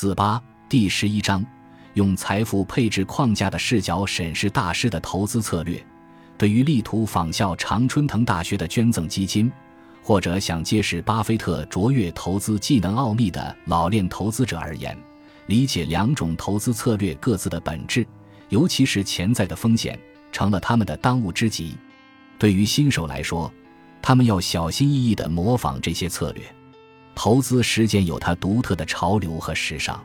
四八第十一章，用财富配置框架的视角审视大师的投资策略。对于力图仿效常春藤大学的捐赠基金，或者想揭示巴菲特卓越投资技能奥秘的老练投资者而言，理解两种投资策略各自的本质，尤其是潜在的风险，成了他们的当务之急。对于新手来说，他们要小心翼翼地模仿这些策略。投资实践有它独特的潮流和时尚。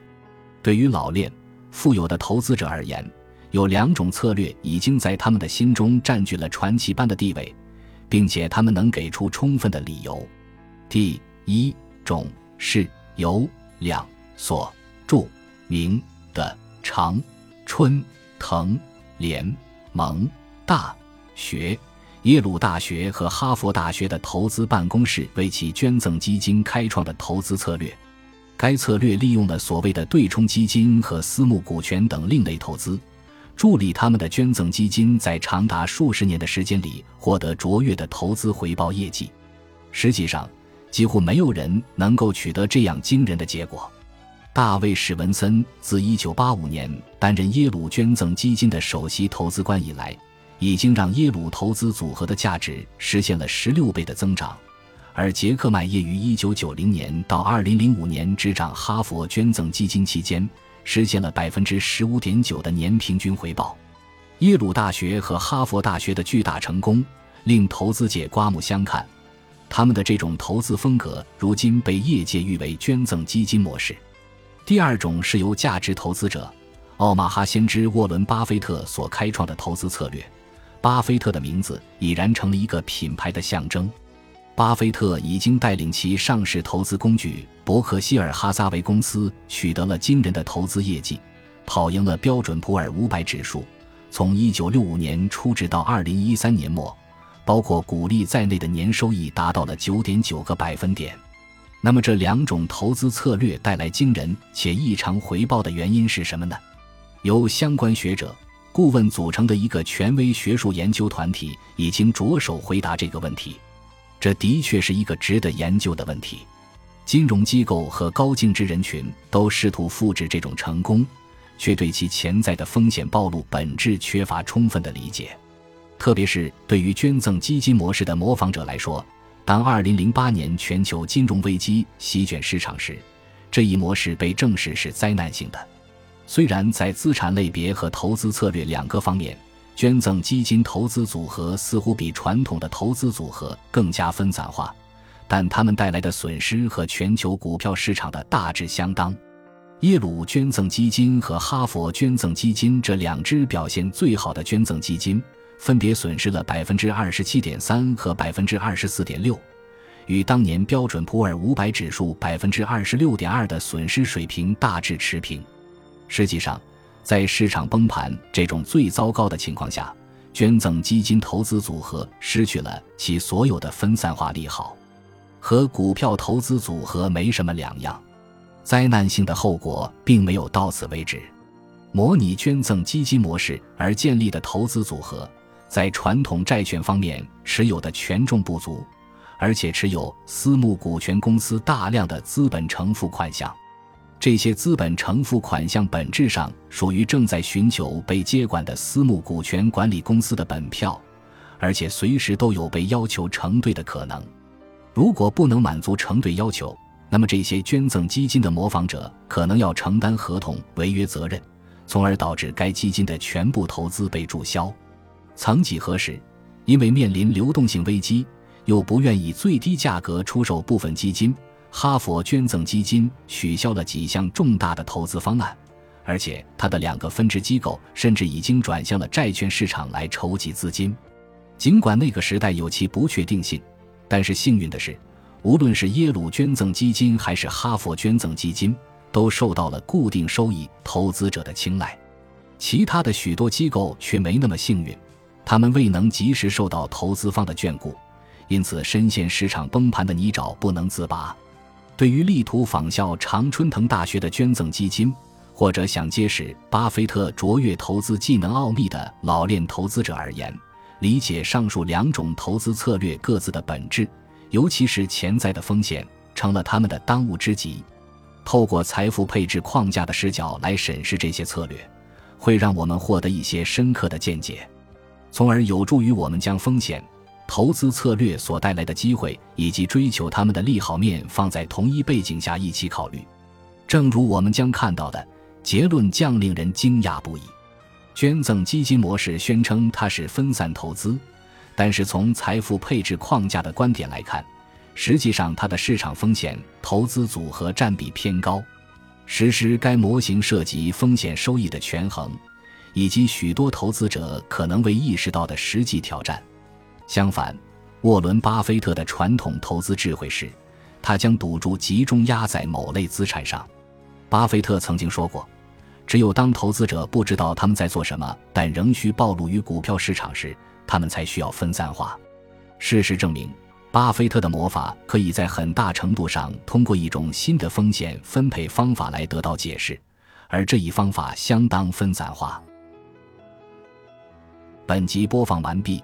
对于老练、富有的投资者而言，有两种策略已经在他们的心中占据了传奇般的地位，并且他们能给出充分的理由。第一种是由两所著名的长春藤联盟大学。耶鲁大学和哈佛大学的投资办公室为其捐赠基金开创的投资策略，该策略利用了所谓的对冲基金和私募股权等另类投资，助力他们的捐赠基金在长达数十年的时间里获得卓越的投资回报业绩。实际上，几乎没有人能够取得这样惊人的结果。大卫·史文森自1985年担任耶鲁捐赠基金的首席投资官以来。已经让耶鲁投资组合的价值实现了十六倍的增长，而杰克麦业于一九九零年到二零零五年执掌哈佛捐赠基金期间，实现了百分之十五点九的年平均回报。耶鲁大学和哈佛大学的巨大成功令投资界刮目相看，他们的这种投资风格如今被业界誉为捐赠基金模式。第二种是由价值投资者奥马哈先知沃伦·巴菲特所开创的投资策略。巴菲特的名字已然成了一个品牌的象征。巴菲特已经带领其上市投资工具伯克希尔哈撒韦公司取得了惊人的投资业绩，跑赢了标准普尔五百指数。从1965年初至到2013年末，包括股利在内的年收益达到了9.9个百分点。那么，这两种投资策略带来惊人且异常回报的原因是什么呢？由相关学者。顾问组成的一个权威学术研究团体已经着手回答这个问题，这的确是一个值得研究的问题。金融机构和高净值人群都试图复制这种成功，却对其潜在的风险暴露本质缺乏充分的理解。特别是对于捐赠基金模式的模仿者来说，当2008年全球金融危机席卷市场时，这一模式被证实是灾难性的。虽然在资产类别和投资策略两个方面，捐赠基金投资组合似乎比传统的投资组合更加分散化，但它们带来的损失和全球股票市场的大致相当。耶鲁捐赠基金和哈佛捐赠基金这两支表现最好的捐赠基金，分别损失了百分之二十七点三和百分之二十四点六，与当年标准普尔五百指数百分之二十六点二的损失水平大致持平。实际上，在市场崩盘这种最糟糕的情况下，捐赠基金投资组合失去了其所有的分散化利好，和股票投资组合没什么两样。灾难性的后果并没有到此为止。模拟捐赠基金模式而建立的投资组合，在传统债券方面持有的权重不足，而且持有私募股权公司大量的资本承付款项。这些资本承付款项本质上属于正在寻求被接管的私募股权管理公司的本票，而且随时都有被要求承兑的可能。如果不能满足承兑要求，那么这些捐赠基金的模仿者可能要承担合同违约责任，从而导致该基金的全部投资被注销。曾几何时，因为面临流动性危机，又不愿以最低价格出售部分基金。哈佛捐赠基金取消了几项重大的投资方案，而且它的两个分支机构甚至已经转向了债券市场来筹集资金。尽管那个时代有其不确定性，但是幸运的是，无论是耶鲁捐赠基金还是哈佛捐赠基金，都受到了固定收益投资者的青睐。其他的许多机构却没那么幸运，他们未能及时受到投资方的眷顾，因此深陷市场崩盘的泥沼不能自拔。对于力图仿效常春藤大学的捐赠基金，或者想揭示巴菲特卓越投资技能奥秘的老练投资者而言，理解上述两种投资策略各自的本质，尤其是潜在的风险，成了他们的当务之急。透过财富配置框架的视角来审视这些策略，会让我们获得一些深刻的见解，从而有助于我们将风险、投资策略所带来的机会以及追求他们的利好面放在同一背景下一起考虑。正如我们将看到的，结论将令人惊讶不已。捐赠基金模式宣称它是分散投资，但是从财富配置框架的观点来看。实际上，它的市场风险投资组合占比偏高。实施该模型涉及风险收益的权衡，以及许多投资者可能未意识到的实际挑战。相反，沃伦·巴菲特的传统投资智慧是，他将赌注集中压在某类资产上。巴菲特曾经说过：“只有当投资者不知道他们在做什么，但仍需暴露于股票市场时，他们才需要分散化。”事实证明。巴菲特的魔法可以在很大程度上通过一种新的风险分配方法来得到解释，而这一方法相当分散化。本集播放完毕，